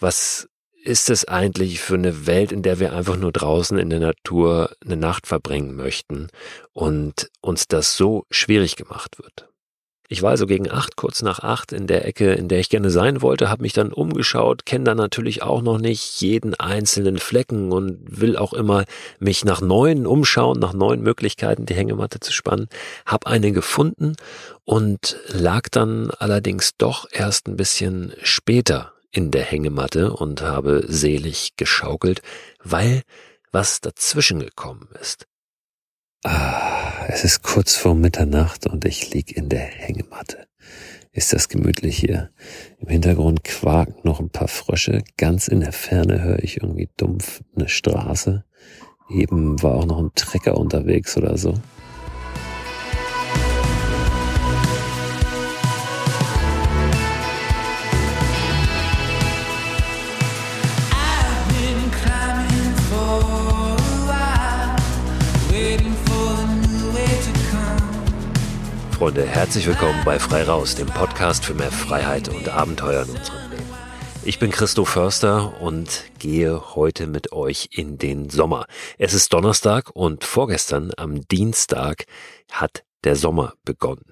was ist es eigentlich für eine Welt, in der wir einfach nur draußen in der Natur eine Nacht verbringen möchten und uns das so schwierig gemacht wird? Ich war also gegen acht, kurz nach acht in der Ecke, in der ich gerne sein wollte, habe mich dann umgeschaut, kenne dann natürlich auch noch nicht jeden einzelnen Flecken und will auch immer mich nach neuen umschauen, nach neuen Möglichkeiten, die Hängematte zu spannen. Hab eine gefunden und lag dann allerdings doch erst ein bisschen später in der Hängematte und habe selig geschaukelt, weil was dazwischen gekommen ist. Ah, es ist kurz vor Mitternacht und ich lieg in der Hängematte. Ist das gemütlich hier? Im Hintergrund quaken noch ein paar Frösche. Ganz in der Ferne höre ich irgendwie dumpf eine Straße. Eben war auch noch ein Trecker unterwegs oder so. Herzlich willkommen bei Frei Raus, dem Podcast für mehr Freiheit und Abenteuer in unserem Leben. Ich bin Christo Förster und gehe heute mit euch in den Sommer. Es ist Donnerstag und vorgestern am Dienstag hat der Sommer begonnen.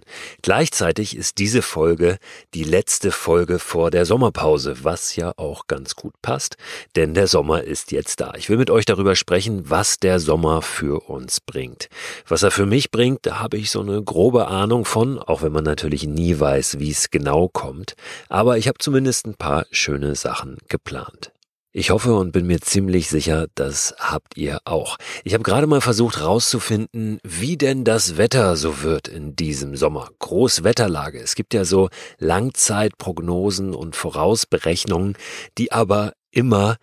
Gleichzeitig ist diese Folge die letzte Folge vor der Sommerpause, was ja auch ganz gut passt, denn der Sommer ist jetzt da. Ich will mit euch darüber sprechen, was der Sommer für uns bringt. Was er für mich bringt, da habe ich so eine grobe Ahnung von, auch wenn man natürlich nie weiß, wie es genau kommt, aber ich habe zumindest ein paar schöne Sachen geplant. Ich hoffe und bin mir ziemlich sicher, das habt ihr auch. Ich habe gerade mal versucht herauszufinden, wie denn das Wetter so wird in diesem Sommer. Großwetterlage. Es gibt ja so Langzeitprognosen und Vorausberechnungen, die aber immer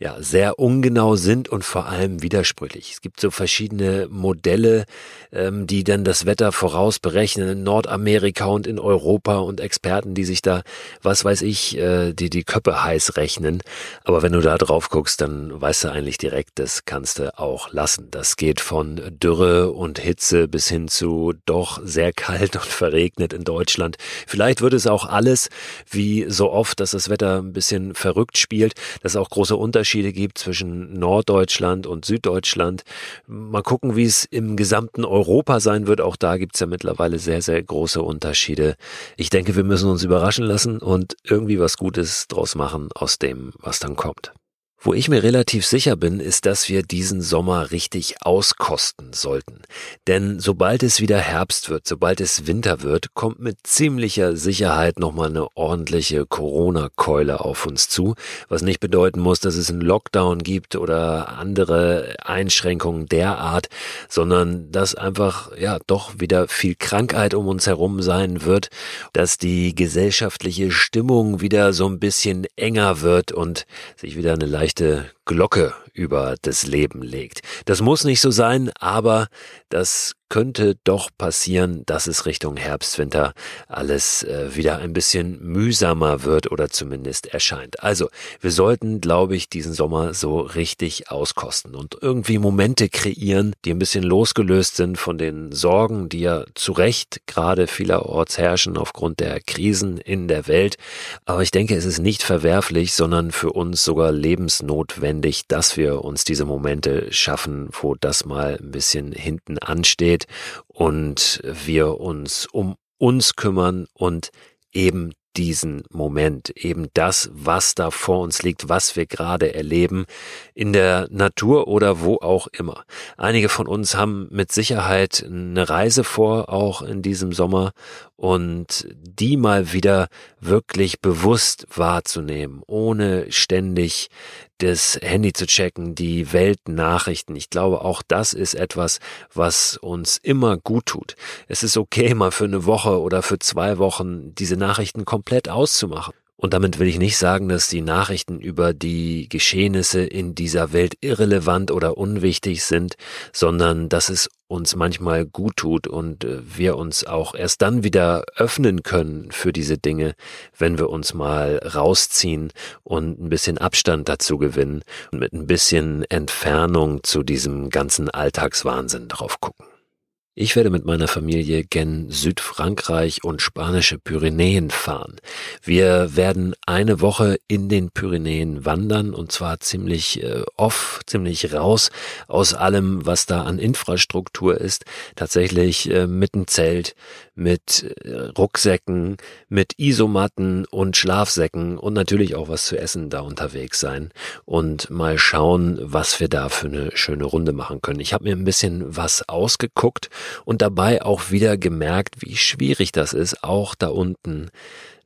ja, sehr ungenau sind und vor allem widersprüchlich. Es gibt so verschiedene Modelle, ähm, die dann das Wetter vorausberechnen in Nordamerika und in Europa und Experten, die sich da, was weiß ich, äh, die die Köppe heiß rechnen. Aber wenn du da drauf guckst, dann weißt du eigentlich direkt, das kannst du auch lassen. Das geht von Dürre und Hitze bis hin zu doch sehr kalt und verregnet in Deutschland. Vielleicht wird es auch alles, wie so oft, dass das Wetter ein bisschen verrückt spielt, dass auch große Unterschiede Unterschiede gibt zwischen Norddeutschland und Süddeutschland. Mal gucken, wie es im gesamten Europa sein wird. Auch da gibt es ja mittlerweile sehr, sehr große Unterschiede. Ich denke, wir müssen uns überraschen lassen und irgendwie was Gutes draus machen aus dem, was dann kommt. Wo ich mir relativ sicher bin, ist, dass wir diesen Sommer richtig auskosten sollten. Denn sobald es wieder Herbst wird, sobald es Winter wird, kommt mit ziemlicher Sicherheit nochmal eine ordentliche Corona-Keule auf uns zu, was nicht bedeuten muss, dass es einen Lockdown gibt oder andere Einschränkungen der Art, sondern dass einfach, ja, doch wieder viel Krankheit um uns herum sein wird, dass die gesellschaftliche Stimmung wieder so ein bisschen enger wird und sich wieder eine leichte leichte Glocke über das Leben legt. Das muss nicht so sein, aber das könnte doch passieren, dass es Richtung Herbst, Winter alles äh, wieder ein bisschen mühsamer wird oder zumindest erscheint. Also, wir sollten, glaube ich, diesen Sommer so richtig auskosten und irgendwie Momente kreieren, die ein bisschen losgelöst sind von den Sorgen, die ja zu Recht gerade vielerorts herrschen aufgrund der Krisen in der Welt. Aber ich denke, es ist nicht verwerflich, sondern für uns sogar lebensnotwendig, dass wir uns diese Momente schaffen, wo das mal ein bisschen hinten ansteht und wir uns um uns kümmern und eben diesen Moment, eben das, was da vor uns liegt, was wir gerade erleben, in der Natur oder wo auch immer. Einige von uns haben mit Sicherheit eine Reise vor, auch in diesem Sommer, und die mal wieder wirklich bewusst wahrzunehmen, ohne ständig das Handy zu checken, die Weltnachrichten. Ich glaube, auch das ist etwas, was uns immer gut tut. Es ist okay, mal für eine Woche oder für zwei Wochen diese Nachrichten komplett auszumachen. Und damit will ich nicht sagen, dass die Nachrichten über die Geschehnisse in dieser Welt irrelevant oder unwichtig sind, sondern dass es uns manchmal gut tut und äh, wir uns auch erst dann wieder öffnen können für diese Dinge, wenn wir uns mal rausziehen und ein bisschen Abstand dazu gewinnen und mit ein bisschen Entfernung zu diesem ganzen Alltagswahnsinn drauf gucken. Ich werde mit meiner Familie gen Südfrankreich und spanische Pyrenäen fahren. Wir werden eine Woche in den Pyrenäen wandern und zwar ziemlich äh, off, ziemlich raus aus allem, was da an Infrastruktur ist. Tatsächlich äh, mit einem Zelt, mit äh, Rucksäcken, mit Isomatten und Schlafsäcken und natürlich auch was zu essen da unterwegs sein und mal schauen, was wir da für eine schöne Runde machen können. Ich habe mir ein bisschen was ausgeguckt und dabei auch wieder gemerkt, wie schwierig das ist, auch da unten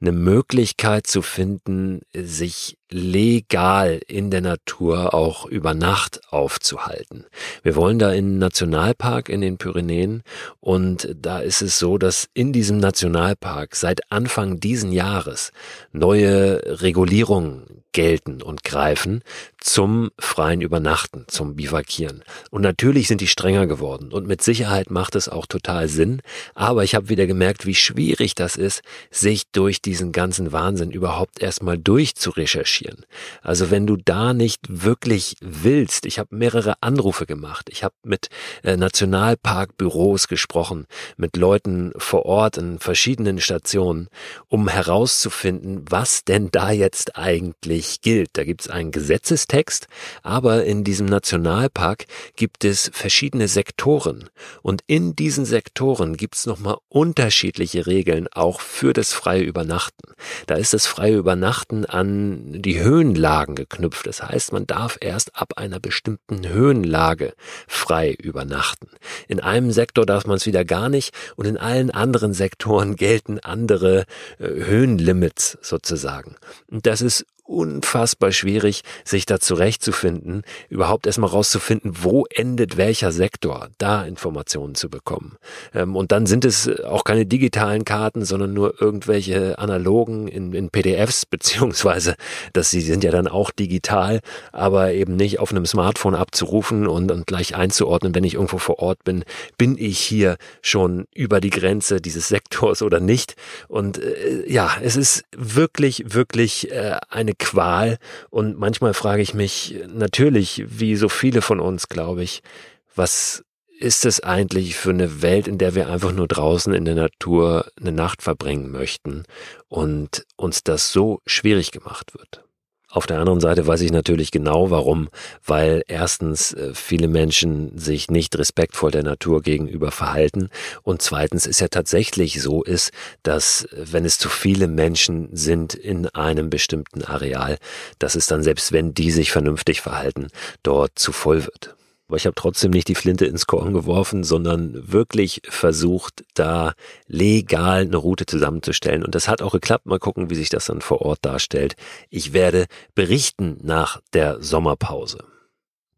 eine Möglichkeit zu finden, sich legal in der Natur auch über Nacht aufzuhalten. Wir wollen da in einen Nationalpark in den Pyrenäen und da ist es so, dass in diesem Nationalpark seit Anfang diesen Jahres neue Regulierungen gelten und greifen zum freien Übernachten, zum Bivakieren. Und natürlich sind die strenger geworden und mit Sicherheit macht es auch total Sinn, aber ich habe wieder gemerkt, wie schwierig das ist, sich durch diesen ganzen Wahnsinn überhaupt erstmal durchzurecherchieren recherchieren. Also wenn du da nicht wirklich willst, ich habe mehrere Anrufe gemacht, ich habe mit äh, Nationalparkbüros gesprochen, mit Leuten vor Ort in verschiedenen Stationen, um herauszufinden, was denn da jetzt eigentlich gilt. Da gibt es einen Gesetzestext, aber in diesem Nationalpark gibt es verschiedene Sektoren und in diesen Sektoren gibt es nochmal unterschiedliche Regeln auch für das freie Übernachten. Da ist das freie Übernachten an die Höhenlagen geknüpft. Das heißt, man darf erst ab einer bestimmten Höhenlage frei übernachten. In einem Sektor darf man es wieder gar nicht und in allen anderen Sektoren gelten andere äh, Höhenlimits sozusagen. Und das ist unfassbar schwierig, sich da zurechtzufinden, überhaupt erstmal rauszufinden, wo endet welcher Sektor, da Informationen zu bekommen. Ähm, und dann sind es auch keine digitalen Karten, sondern nur irgendwelche analogen in, in PDFs, beziehungsweise, dass sie sind ja dann auch digital, aber eben nicht auf einem Smartphone abzurufen und, und gleich einzuordnen, wenn ich irgendwo vor Ort bin, bin ich hier schon über die Grenze dieses Sektors oder nicht. Und äh, ja, es ist wirklich, wirklich äh, eine Qual. Und manchmal frage ich mich natürlich, wie so viele von uns, glaube ich, was ist es eigentlich für eine Welt, in der wir einfach nur draußen in der Natur eine Nacht verbringen möchten und uns das so schwierig gemacht wird? Auf der anderen Seite weiß ich natürlich genau warum, weil erstens äh, viele Menschen sich nicht respektvoll der Natur gegenüber verhalten und zweitens ist ja tatsächlich so ist, dass äh, wenn es zu viele Menschen sind in einem bestimmten Areal, dass es dann selbst wenn die sich vernünftig verhalten, dort zu voll wird. Aber ich habe trotzdem nicht die Flinte ins Korn geworfen, sondern wirklich versucht, da legal eine Route zusammenzustellen. Und das hat auch geklappt. Mal gucken, wie sich das dann vor Ort darstellt. Ich werde berichten nach der Sommerpause.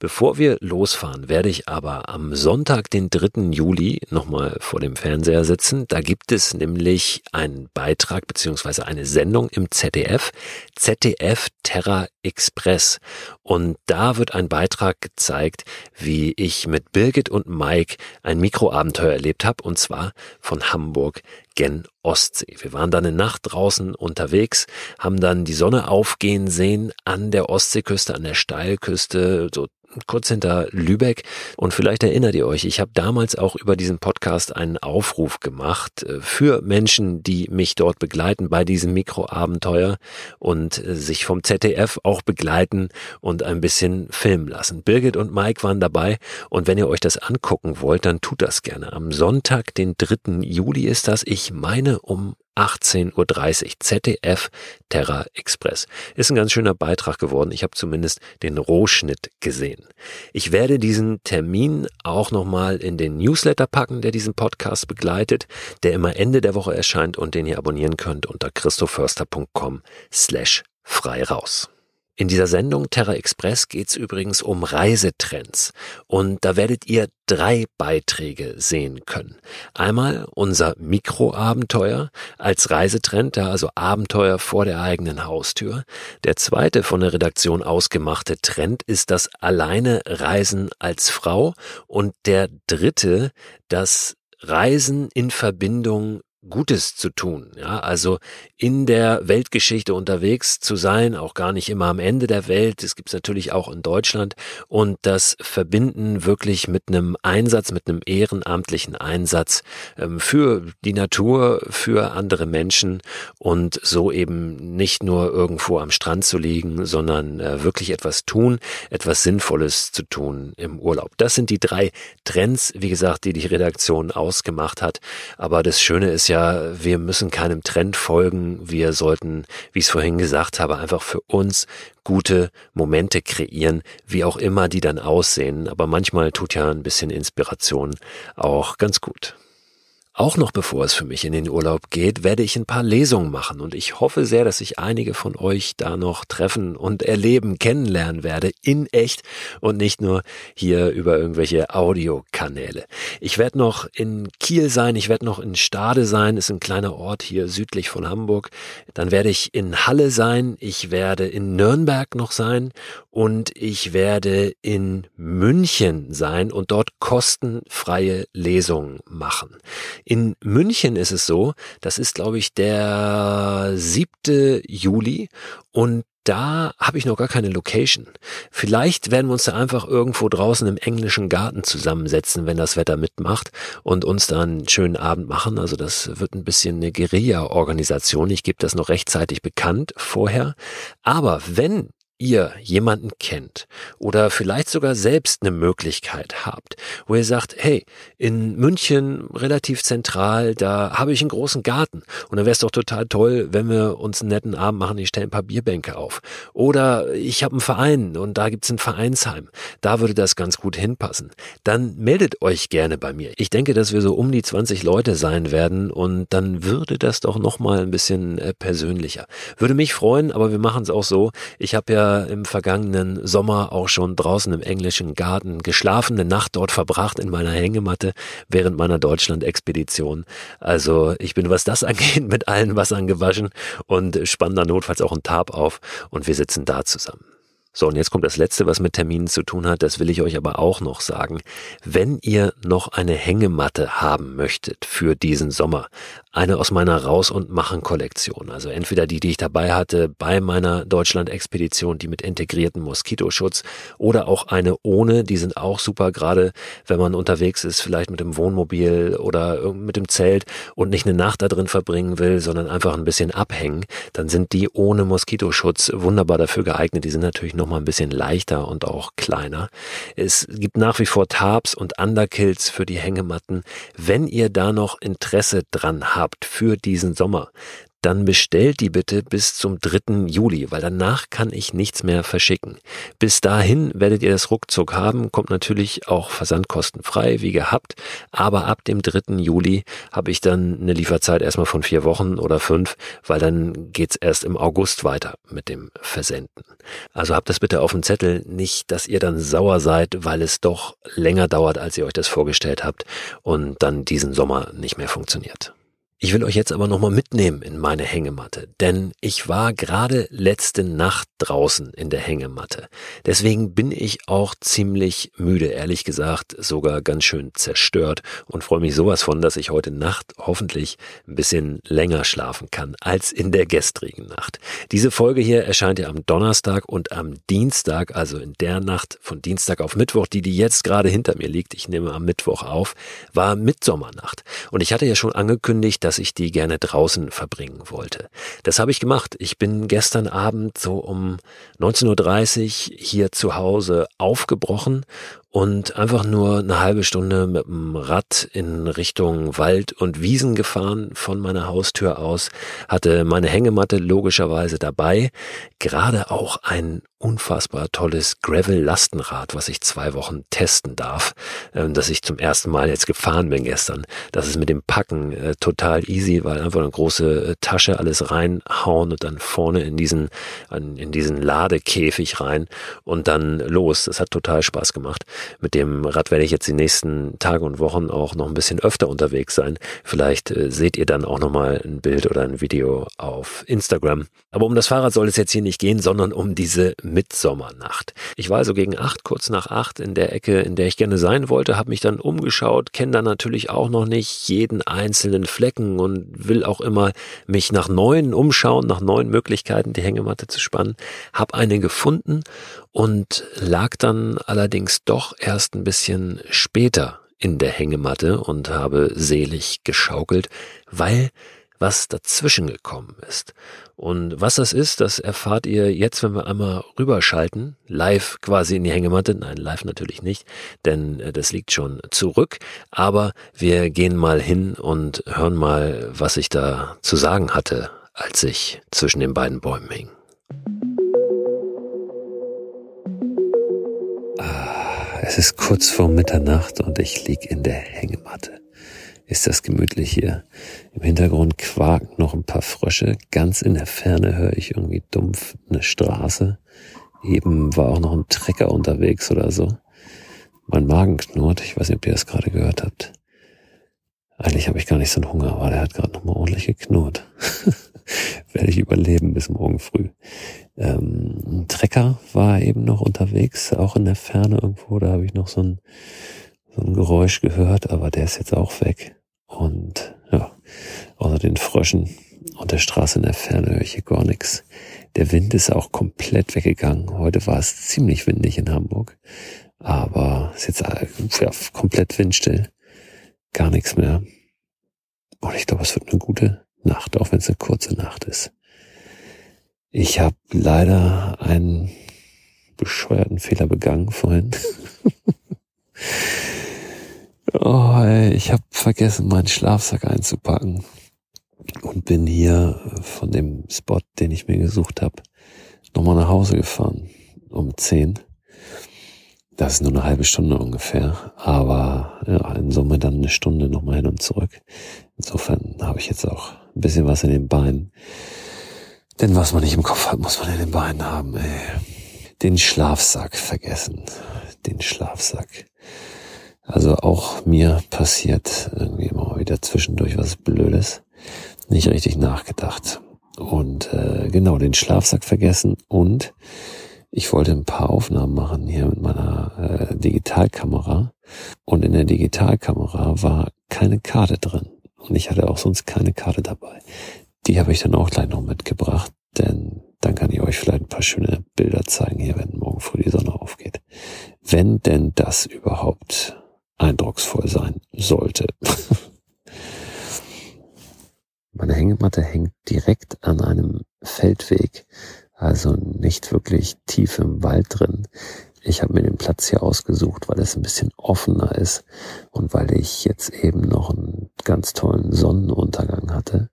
Bevor wir losfahren, werde ich aber am Sonntag, den 3. Juli, nochmal vor dem Fernseher sitzen. Da gibt es nämlich einen Beitrag beziehungsweise eine Sendung im ZDF, ZDF Terra Express. Und da wird ein Beitrag gezeigt, wie ich mit Birgit und Mike ein Mikroabenteuer erlebt habe, und zwar von Hamburg gen Ostsee. Wir waren dann eine Nacht draußen unterwegs, haben dann die Sonne aufgehen sehen an der Ostseeküste, an der Steilküste, so kurz hinter Lübeck. Und vielleicht erinnert ihr euch, ich habe damals auch über diesen Podcast einen Aufruf gemacht äh, für Menschen, die mich dort begleiten bei diesem Mikroabenteuer und äh, sich vom ZDF auch begleiten und ein bisschen filmen lassen. Birgit und Mike waren dabei und wenn ihr euch das angucken wollt, dann tut das gerne. Am Sonntag, den 3. Juli ist das. Ich meine um 18.30 Uhr ZDF Terra Express. Ist ein ganz schöner Beitrag geworden. Ich habe zumindest den Rohschnitt gesehen. Ich werde diesen Termin auch nochmal in den Newsletter packen, der diesen Podcast begleitet, der immer Ende der Woche erscheint und den ihr abonnieren könnt unter christoförster.com slash frei raus. In dieser Sendung Terra Express geht's übrigens um Reisetrends und da werdet ihr drei Beiträge sehen können. Einmal unser Mikroabenteuer als Reisetrend, also Abenteuer vor der eigenen Haustür. Der zweite von der Redaktion ausgemachte Trend ist das alleine Reisen als Frau und der dritte das Reisen in Verbindung Gutes zu tun. Ja, also in der Weltgeschichte unterwegs zu sein, auch gar nicht immer am Ende der Welt. Das gibt's natürlich auch in Deutschland. Und das verbinden wirklich mit einem Einsatz, mit einem ehrenamtlichen Einsatz ähm, für die Natur, für andere Menschen und so eben nicht nur irgendwo am Strand zu liegen, sondern äh, wirklich etwas tun, etwas Sinnvolles zu tun im Urlaub. Das sind die drei Trends, wie gesagt, die die Redaktion ausgemacht hat. Aber das Schöne ist ja, wir müssen keinem Trend folgen. Wir sollten, wie ich es vorhin gesagt habe, einfach für uns gute Momente kreieren, wie auch immer die dann aussehen. Aber manchmal tut ja ein bisschen Inspiration auch ganz gut. Auch noch bevor es für mich in den Urlaub geht, werde ich ein paar Lesungen machen und ich hoffe sehr, dass ich einige von euch da noch treffen und erleben, kennenlernen werde, in echt und nicht nur hier über irgendwelche Audiokanäle. Ich werde noch in Kiel sein, ich werde noch in Stade sein, ist ein kleiner Ort hier südlich von Hamburg. Dann werde ich in Halle sein, ich werde in Nürnberg noch sein und ich werde in München sein und dort kostenfreie Lesungen machen. In München ist es so, das ist glaube ich der siebte Juli und da habe ich noch gar keine Location. Vielleicht werden wir uns da einfach irgendwo draußen im englischen Garten zusammensetzen, wenn das Wetter mitmacht und uns da einen schönen Abend machen. Also das wird ein bisschen eine Guerilla-Organisation. Ich gebe das noch rechtzeitig bekannt vorher. Aber wenn ihr jemanden kennt oder vielleicht sogar selbst eine Möglichkeit habt, wo ihr sagt, hey, in München relativ zentral, da habe ich einen großen Garten und dann wäre es doch total toll, wenn wir uns einen netten Abend machen, ich stelle ein paar Bierbänke auf. Oder ich habe einen Verein und da gibt's ein Vereinsheim, da würde das ganz gut hinpassen. Dann meldet euch gerne bei mir. Ich denke, dass wir so um die 20 Leute sein werden und dann würde das doch nochmal ein bisschen äh, persönlicher. Würde mich freuen, aber wir machen es auch so. Ich habe ja im vergangenen Sommer auch schon draußen im englischen Garten geschlafen, eine Nacht dort verbracht in meiner Hängematte während meiner Deutschland-Expedition. Also ich bin, was das angeht, mit allen Wassern gewaschen und spann da notfalls auch ein Tarp auf und wir sitzen da zusammen. So, und jetzt kommt das Letzte, was mit Terminen zu tun hat. Das will ich euch aber auch noch sagen. Wenn ihr noch eine Hängematte haben möchtet für diesen Sommer, eine aus meiner Raus- und Machen-Kollektion, also entweder die, die ich dabei hatte bei meiner Deutschland-Expedition, die mit integrierten Moskitoschutz, oder auch eine ohne, die sind auch super, gerade wenn man unterwegs ist, vielleicht mit dem Wohnmobil oder mit dem Zelt und nicht eine Nacht da drin verbringen will, sondern einfach ein bisschen abhängen, dann sind die ohne Moskitoschutz wunderbar dafür geeignet. Die sind natürlich noch noch mal ein bisschen leichter und auch kleiner. Es gibt nach wie vor Tarps und Underkills für die Hängematten. Wenn ihr da noch Interesse dran habt für diesen Sommer, dann bestellt die bitte bis zum 3. Juli, weil danach kann ich nichts mehr verschicken. Bis dahin werdet ihr das ruckzuck haben, kommt natürlich auch versandkostenfrei, wie gehabt, aber ab dem 3. Juli habe ich dann eine Lieferzeit erstmal von vier Wochen oder fünf, weil dann geht's erst im August weiter mit dem Versenden. Also habt das bitte auf dem Zettel, nicht, dass ihr dann sauer seid, weil es doch länger dauert, als ihr euch das vorgestellt habt und dann diesen Sommer nicht mehr funktioniert. Ich will euch jetzt aber nochmal mitnehmen in meine Hängematte, denn ich war gerade letzte Nacht draußen in der Hängematte. Deswegen bin ich auch ziemlich müde, ehrlich gesagt, sogar ganz schön zerstört und freue mich sowas von, dass ich heute Nacht hoffentlich ein bisschen länger schlafen kann als in der gestrigen Nacht. Diese Folge hier erscheint ja am Donnerstag und am Dienstag, also in der Nacht von Dienstag auf Mittwoch, die die jetzt gerade hinter mir liegt, ich nehme am Mittwoch auf, war Mitsommernacht. Und ich hatte ja schon angekündigt, dass dass ich die gerne draußen verbringen wollte. Das habe ich gemacht. Ich bin gestern Abend so um 19.30 Uhr hier zu Hause aufgebrochen und einfach nur eine halbe Stunde mit dem Rad in Richtung Wald und Wiesen gefahren von meiner Haustür aus, hatte meine Hängematte logischerweise dabei, gerade auch ein unfassbar tolles Gravel-Lastenrad, was ich zwei Wochen testen darf, äh, dass ich zum ersten Mal jetzt gefahren bin gestern. Das ist mit dem Packen äh, total easy, weil einfach eine große äh, Tasche alles reinhauen und dann vorne in diesen, in diesen Ladekäfig rein und dann los. Das hat total Spaß gemacht. Mit dem Rad werde ich jetzt die nächsten Tage und Wochen auch noch ein bisschen öfter unterwegs sein. Vielleicht äh, seht ihr dann auch nochmal ein Bild oder ein Video auf Instagram. Aber um das Fahrrad soll es jetzt hier nicht gehen, sondern um diese Mitsommernacht. Ich war also gegen acht, kurz nach acht in der Ecke, in der ich gerne sein wollte, habe mich dann umgeschaut, kenne dann natürlich auch noch nicht jeden einzelnen Flecken und will auch immer mich nach neuen umschauen, nach neuen Möglichkeiten, die Hängematte zu spannen. Hab eine gefunden und lag dann allerdings doch erst ein bisschen später in der Hängematte und habe selig geschaukelt, weil was dazwischen gekommen ist. Und was das ist, das erfahrt ihr jetzt, wenn wir einmal rüberschalten, live quasi in die Hängematte. Nein, live natürlich nicht, denn äh, das liegt schon zurück. Aber wir gehen mal hin und hören mal, was ich da zu sagen hatte, als ich zwischen den beiden Bäumen hing. Ah, es ist kurz vor Mitternacht und ich lieg in der Hängematte ist das gemütlich hier. Im Hintergrund quaken noch ein paar Frösche. Ganz in der Ferne höre ich irgendwie dumpf eine Straße. Eben war auch noch ein Trecker unterwegs oder so. Mein Magen knurrt. Ich weiß nicht, ob ihr das gerade gehört habt. Eigentlich habe ich gar nicht so einen Hunger, aber der hat gerade noch mal ordentlich geknurrt. Werde ich überleben bis morgen früh. Ähm, ein Trecker war eben noch unterwegs, auch in der Ferne irgendwo. Da habe ich noch so ein so ein Geräusch gehört, aber der ist jetzt auch weg. Und ja, außer den Fröschen und der Straße in der Ferne höre ich hier gar nichts. Der Wind ist auch komplett weggegangen. Heute war es ziemlich windig in Hamburg, aber es ist jetzt ja, komplett windstill. Gar nichts mehr. Und ich glaube, es wird eine gute Nacht, auch wenn es eine kurze Nacht ist. Ich habe leider einen bescheuerten Fehler begangen vorhin. Oh, ey, ich habe vergessen, meinen Schlafsack einzupacken und bin hier von dem Spot, den ich mir gesucht habe, nochmal nach Hause gefahren um zehn. Das ist nur eine halbe Stunde ungefähr, aber ja, in Summe dann eine Stunde nochmal hin und zurück. Insofern habe ich jetzt auch ein bisschen was in den Beinen. Denn was man nicht im Kopf hat, muss man in den Beinen haben. Ey. Den Schlafsack vergessen. Den Schlafsack. Also auch mir passiert irgendwie immer wieder zwischendurch was Blödes. Nicht richtig nachgedacht. Und äh, genau, den Schlafsack vergessen und ich wollte ein paar Aufnahmen machen hier mit meiner äh, Digitalkamera. Und in der Digitalkamera war keine Karte drin. Und ich hatte auch sonst keine Karte dabei. Die habe ich dann auch gleich noch mitgebracht, denn dann kann ich euch vielleicht ein paar schöne Bilder zeigen hier, wenn morgen früh die Sonne aufgeht. Wenn denn das überhaupt eindrucksvoll sein sollte. Meine Hängematte hängt direkt an einem Feldweg, also nicht wirklich tief im Wald drin. Ich habe mir den Platz hier ausgesucht, weil es ein bisschen offener ist und weil ich jetzt eben noch einen ganz tollen Sonnenuntergang hatte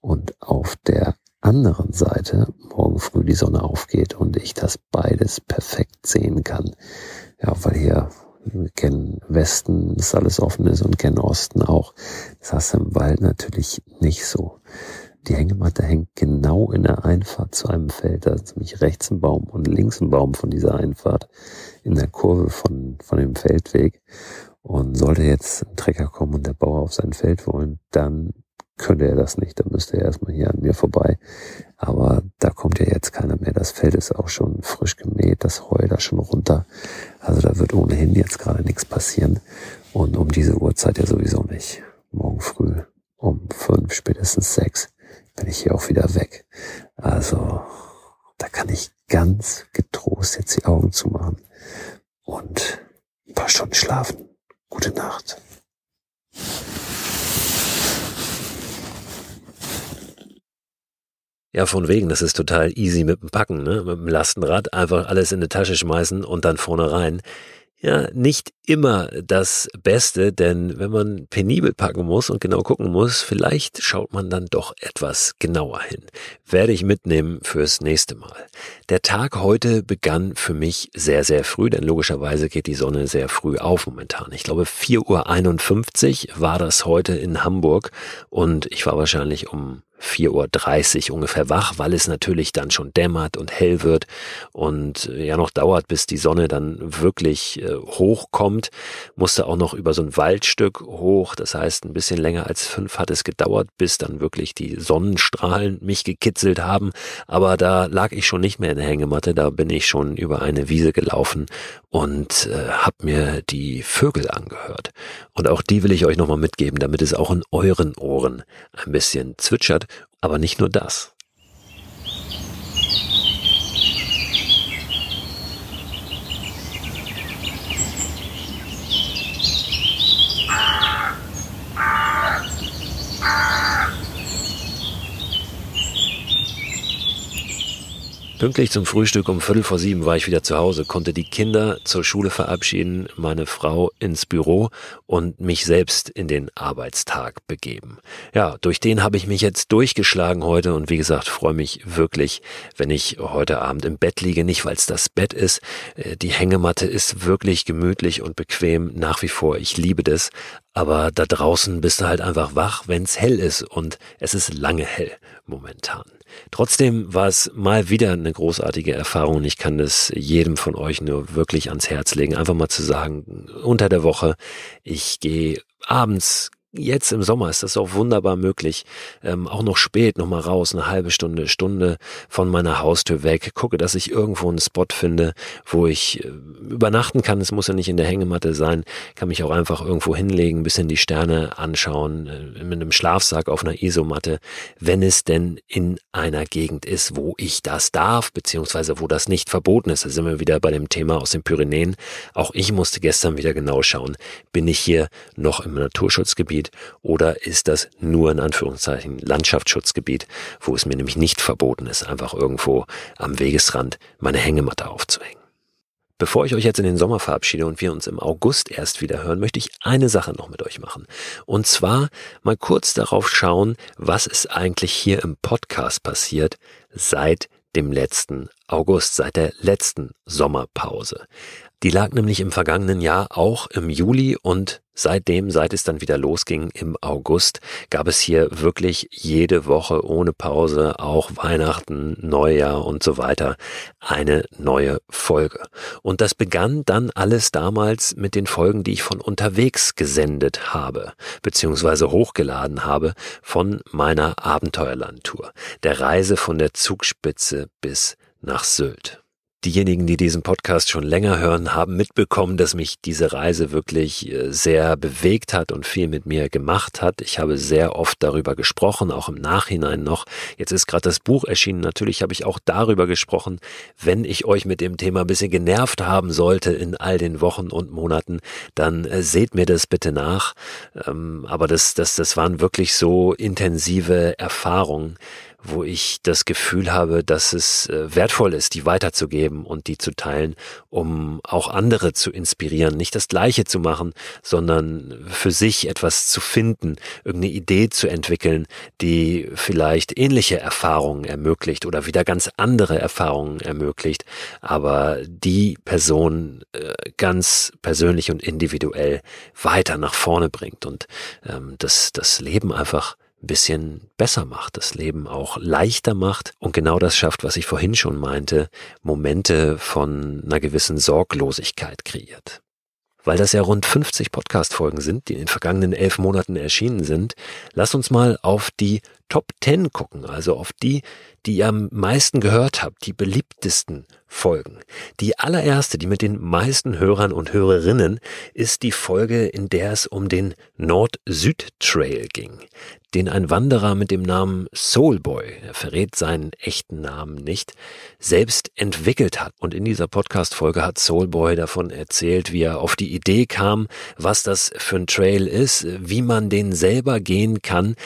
und auf der anderen Seite morgen früh die Sonne aufgeht und ich das beides perfekt sehen kann. Ja, weil hier wir kennen Westen, dass alles offen ist und kennen Osten auch. Das hast du im Wald natürlich nicht so. Die Hängematte hängt genau in der Einfahrt zu einem Feld. Da ist nämlich rechts ein Baum und links ein Baum von dieser Einfahrt in der Kurve von, von dem Feldweg. Und sollte jetzt ein Trecker kommen und der Bauer auf sein Feld wollen, dann könnte er das nicht. Dann müsste er erstmal hier an mir vorbei. Aber da kommt ja jetzt keiner mehr. Das Feld ist auch schon frisch gemäht, das Heu da schon runter. Also da wird ohnehin jetzt gerade nichts passieren. Und um diese Uhrzeit ja sowieso nicht. Morgen früh um fünf, spätestens sechs bin ich hier auch wieder weg. Also da kann ich ganz getrost jetzt die Augen zumachen und ein paar Stunden schlafen. Gute Nacht. Ja, von wegen, das ist total easy mit dem Packen, ne? Mit dem Lastenrad einfach alles in eine Tasche schmeißen und dann vorne rein. Ja, nicht immer das Beste, denn wenn man penibel packen muss und genau gucken muss, vielleicht schaut man dann doch etwas genauer hin. Werde ich mitnehmen fürs nächste Mal. Der Tag heute begann für mich sehr, sehr früh, denn logischerweise geht die Sonne sehr früh auf momentan. Ich glaube 4.51 Uhr war das heute in Hamburg und ich war wahrscheinlich um 4.30 Uhr ungefähr wach, weil es natürlich dann schon dämmert und hell wird und äh, ja noch dauert, bis die Sonne dann wirklich äh, hochkommt. Musste auch noch über so ein Waldstück hoch, das heißt ein bisschen länger als fünf hat es gedauert, bis dann wirklich die Sonnenstrahlen mich gekitzelt haben. Aber da lag ich schon nicht mehr in der Hängematte, da bin ich schon über eine Wiese gelaufen und äh, habe mir die Vögel angehört. Und auch die will ich euch nochmal mitgeben, damit es auch in euren Ohren ein bisschen zwitschert aber nicht nur das. Pünktlich zum Frühstück um Viertel vor sieben war ich wieder zu Hause, konnte die Kinder zur Schule verabschieden, meine Frau ins Büro und mich selbst in den Arbeitstag begeben. Ja, durch den habe ich mich jetzt durchgeschlagen heute und wie gesagt, freue mich wirklich, wenn ich heute Abend im Bett liege, nicht weil es das Bett ist. Äh, die Hängematte ist wirklich gemütlich und bequem nach wie vor. Ich liebe das, aber da draußen bist du halt einfach wach, wenn's hell ist und es ist lange hell momentan. Trotzdem war es mal wieder eine großartige Erfahrung und ich kann das jedem von euch nur wirklich ans Herz legen, einfach mal zu sagen, unter der Woche, ich gehe abends jetzt im Sommer ist das auch wunderbar möglich. Ähm, auch noch spät noch mal raus, eine halbe Stunde, Stunde von meiner Haustür weg. Gucke, dass ich irgendwo einen Spot finde, wo ich äh, übernachten kann. Es muss ja nicht in der Hängematte sein. Kann mich auch einfach irgendwo hinlegen, bisschen die Sterne anschauen, äh, mit einem Schlafsack auf einer Isomatte, wenn es denn in einer Gegend ist, wo ich das darf, beziehungsweise wo das nicht verboten ist. Da sind wir wieder bei dem Thema aus den Pyrenäen. Auch ich musste gestern wieder genau schauen, bin ich hier noch im Naturschutzgebiet Schutzgebiet oder ist das nur in Anführungszeichen Landschaftsschutzgebiet, wo es mir nämlich nicht verboten ist, einfach irgendwo am Wegesrand meine Hängematte aufzuhängen. Bevor ich euch jetzt in den Sommer verabschiede und wir uns im August erst wieder hören, möchte ich eine Sache noch mit euch machen. Und zwar mal kurz darauf schauen, was ist eigentlich hier im Podcast passiert seit dem letzten August, seit der letzten Sommerpause. Die lag nämlich im vergangenen Jahr auch im Juli und seitdem, seit es dann wieder losging im August, gab es hier wirklich jede Woche ohne Pause, auch Weihnachten, Neujahr und so weiter, eine neue Folge. Und das begann dann alles damals mit den Folgen, die ich von unterwegs gesendet habe, beziehungsweise hochgeladen habe von meiner Abenteuerlandtour, der Reise von der Zugspitze bis nach Sylt. Diejenigen, die diesen Podcast schon länger hören, haben mitbekommen, dass mich diese Reise wirklich äh, sehr bewegt hat und viel mit mir gemacht hat. Ich habe sehr oft darüber gesprochen, auch im Nachhinein noch. Jetzt ist gerade das Buch erschienen. Natürlich habe ich auch darüber gesprochen. Wenn ich euch mit dem Thema ein bisschen genervt haben sollte in all den Wochen und Monaten, dann äh, seht mir das bitte nach. Ähm, aber das, das, das waren wirklich so intensive Erfahrungen wo ich das Gefühl habe, dass es äh, wertvoll ist, die weiterzugeben und die zu teilen, um auch andere zu inspirieren, nicht das Gleiche zu machen, sondern für sich etwas zu finden, irgendeine Idee zu entwickeln, die vielleicht ähnliche Erfahrungen ermöglicht oder wieder ganz andere Erfahrungen ermöglicht, aber die Person äh, ganz persönlich und individuell weiter nach vorne bringt. Und ähm, das, das Leben einfach ein bisschen besser macht, das Leben auch leichter macht und genau das schafft, was ich vorhin schon meinte, Momente von einer gewissen Sorglosigkeit kreiert. Weil das ja rund 50 Podcast-Folgen sind, die in den vergangenen elf Monaten erschienen sind, lass uns mal auf die Top 10 gucken, also auf die, die ihr am meisten gehört habt, die beliebtesten Folgen. Die allererste, die mit den meisten Hörern und Hörerinnen, ist die Folge, in der es um den Nord-Süd-Trail ging, den ein Wanderer mit dem Namen Soulboy, er verrät seinen echten Namen nicht, selbst entwickelt hat. Und in dieser Podcast-Folge hat Soulboy davon erzählt, wie er auf die Idee kam, was das für ein Trail ist, wie man den selber gehen kann.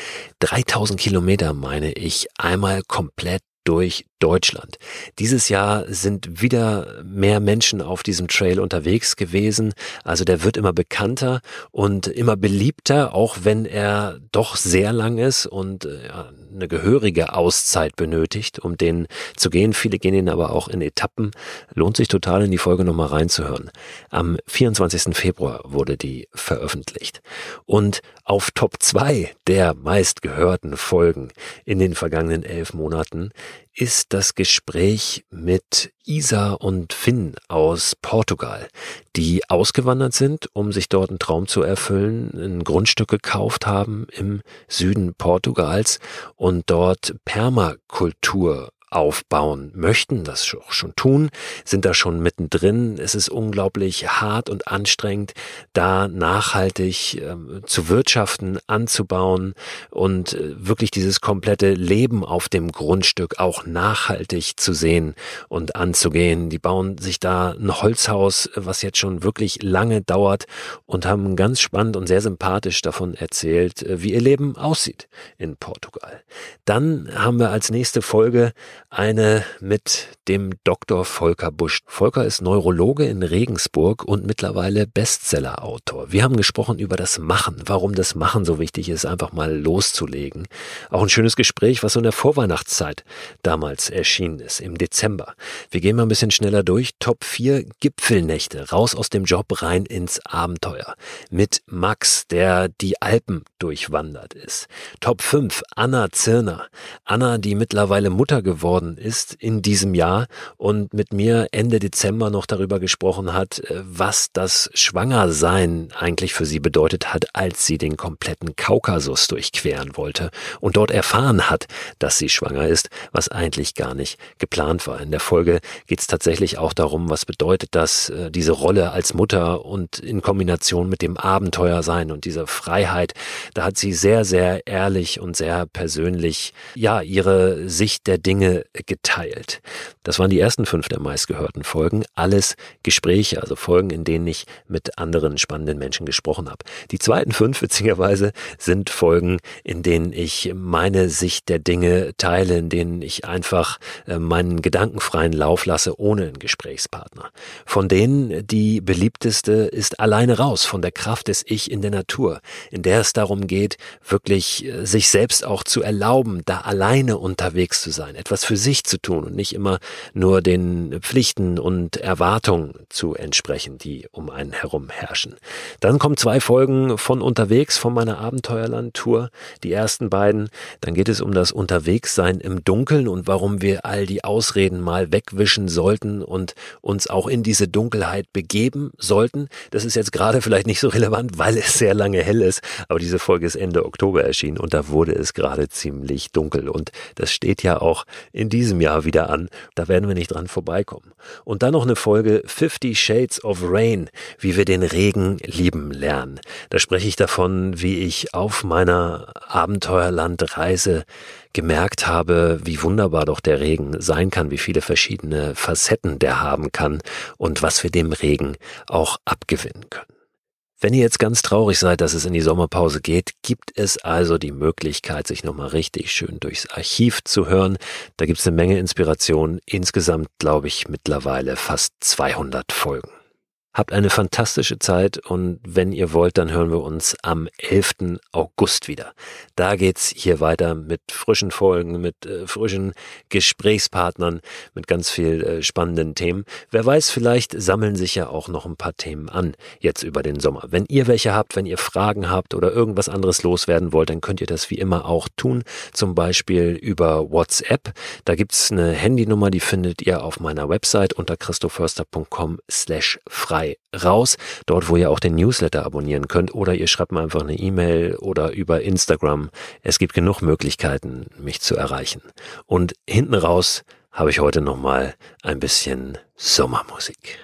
3000 Kilometer, meine ich, einmal komplett durch Deutschland. Dieses Jahr sind wieder mehr Menschen auf diesem Trail unterwegs gewesen. Also der wird immer bekannter und immer beliebter, auch wenn er doch sehr lang ist und äh, eine gehörige Auszeit benötigt, um den zu gehen. Viele gehen ihn aber auch in Etappen. Lohnt sich total in die Folge nochmal reinzuhören. Am 24. Februar wurde die veröffentlicht. Und auf Top 2 der meistgehörten Folgen in den vergangenen elf Monaten ist das Gespräch mit Isa und Finn aus Portugal, die ausgewandert sind, um sich dort einen Traum zu erfüllen, ein Grundstück gekauft haben im Süden Portugals und dort Permakultur aufbauen möchten, das auch schon tun, sind da schon mittendrin. Es ist unglaublich hart und anstrengend, da nachhaltig äh, zu wirtschaften, anzubauen und äh, wirklich dieses komplette Leben auf dem Grundstück auch nachhaltig zu sehen und anzugehen. Die bauen sich da ein Holzhaus, was jetzt schon wirklich lange dauert und haben ganz spannend und sehr sympathisch davon erzählt, äh, wie ihr Leben aussieht in Portugal. Dann haben wir als nächste Folge eine mit dem Dr. Volker Busch. Volker ist Neurologe in Regensburg und mittlerweile Bestsellerautor. Wir haben gesprochen über das Machen, warum das Machen so wichtig ist, einfach mal loszulegen. Auch ein schönes Gespräch, was so in der Vorweihnachtszeit damals erschienen ist, im Dezember. Wir gehen mal ein bisschen schneller durch. Top 4 Gipfelnächte, raus aus dem Job, rein ins Abenteuer. Mit Max, der die Alpen durchwandert ist. Top 5 Anna Zirner. Anna, die mittlerweile Mutter geworden geworden ist in diesem Jahr und mit mir Ende Dezember noch darüber gesprochen hat, äh, was das Schwangersein eigentlich für sie bedeutet hat, als sie den kompletten Kaukasus durchqueren wollte und dort erfahren hat, dass sie schwanger ist, was eigentlich gar nicht geplant war. In der Folge geht es tatsächlich auch darum, was bedeutet das, äh, diese Rolle als Mutter und in Kombination mit dem Abenteuer sein und dieser Freiheit. Da hat sie sehr, sehr ehrlich und sehr persönlich, ja, ihre Sicht der Dinge geteilt. Das waren die ersten fünf der meistgehörten Folgen. Alles Gespräche, also Folgen, in denen ich mit anderen spannenden Menschen gesprochen habe. Die zweiten fünf, witzigerweise, sind Folgen, in denen ich meine Sicht der Dinge teile, in denen ich einfach äh, meinen gedankenfreien Lauf lasse, ohne einen Gesprächspartner. Von denen die beliebteste ist alleine raus, von der Kraft des Ich in der Natur, in der es darum geht, wirklich äh, sich selbst auch zu erlauben, da alleine unterwegs zu sein, etwas für sich zu tun und nicht immer nur den Pflichten und Erwartungen zu entsprechen, die um einen herum herrschen. Dann kommen zwei Folgen von unterwegs von meiner Abenteuerland-Tour, die ersten beiden. Dann geht es um das Unterwegssein im Dunkeln und warum wir all die Ausreden mal wegwischen sollten und uns auch in diese Dunkelheit begeben sollten. Das ist jetzt gerade vielleicht nicht so relevant, weil es sehr lange hell ist, aber diese Folge ist Ende Oktober erschienen und da wurde es gerade ziemlich dunkel und das steht ja auch in diesem Jahr wieder an. Da werden wir nicht dran vorbeikommen. Und dann noch eine Folge 50 Shades of Rain, wie wir den Regen lieben lernen. Da spreche ich davon, wie ich auf meiner Abenteuerlandreise gemerkt habe, wie wunderbar doch der Regen sein kann, wie viele verschiedene Facetten der haben kann und was wir dem Regen auch abgewinnen können. Wenn ihr jetzt ganz traurig seid, dass es in die Sommerpause geht, gibt es also die Möglichkeit, sich nochmal richtig schön durchs Archiv zu hören. Da gibt es eine Menge Inspiration. Insgesamt glaube ich mittlerweile fast 200 Folgen. Habt eine fantastische Zeit und wenn ihr wollt, dann hören wir uns am 11. August wieder. Da geht's hier weiter mit frischen Folgen, mit äh, frischen Gesprächspartnern, mit ganz viel äh, spannenden Themen. Wer weiß, vielleicht sammeln sich ja auch noch ein paar Themen an jetzt über den Sommer. Wenn ihr welche habt, wenn ihr Fragen habt oder irgendwas anderes loswerden wollt, dann könnt ihr das wie immer auch tun. Zum Beispiel über WhatsApp. Da gibt's eine Handynummer, die findet ihr auf meiner Website unter christoförster.com slash frei frei raus, dort wo ihr auch den Newsletter abonnieren könnt oder ihr schreibt mir einfach eine E-Mail oder über Instagram. Es gibt genug Möglichkeiten, mich zu erreichen. Und hinten raus habe ich heute nochmal ein bisschen Sommermusik.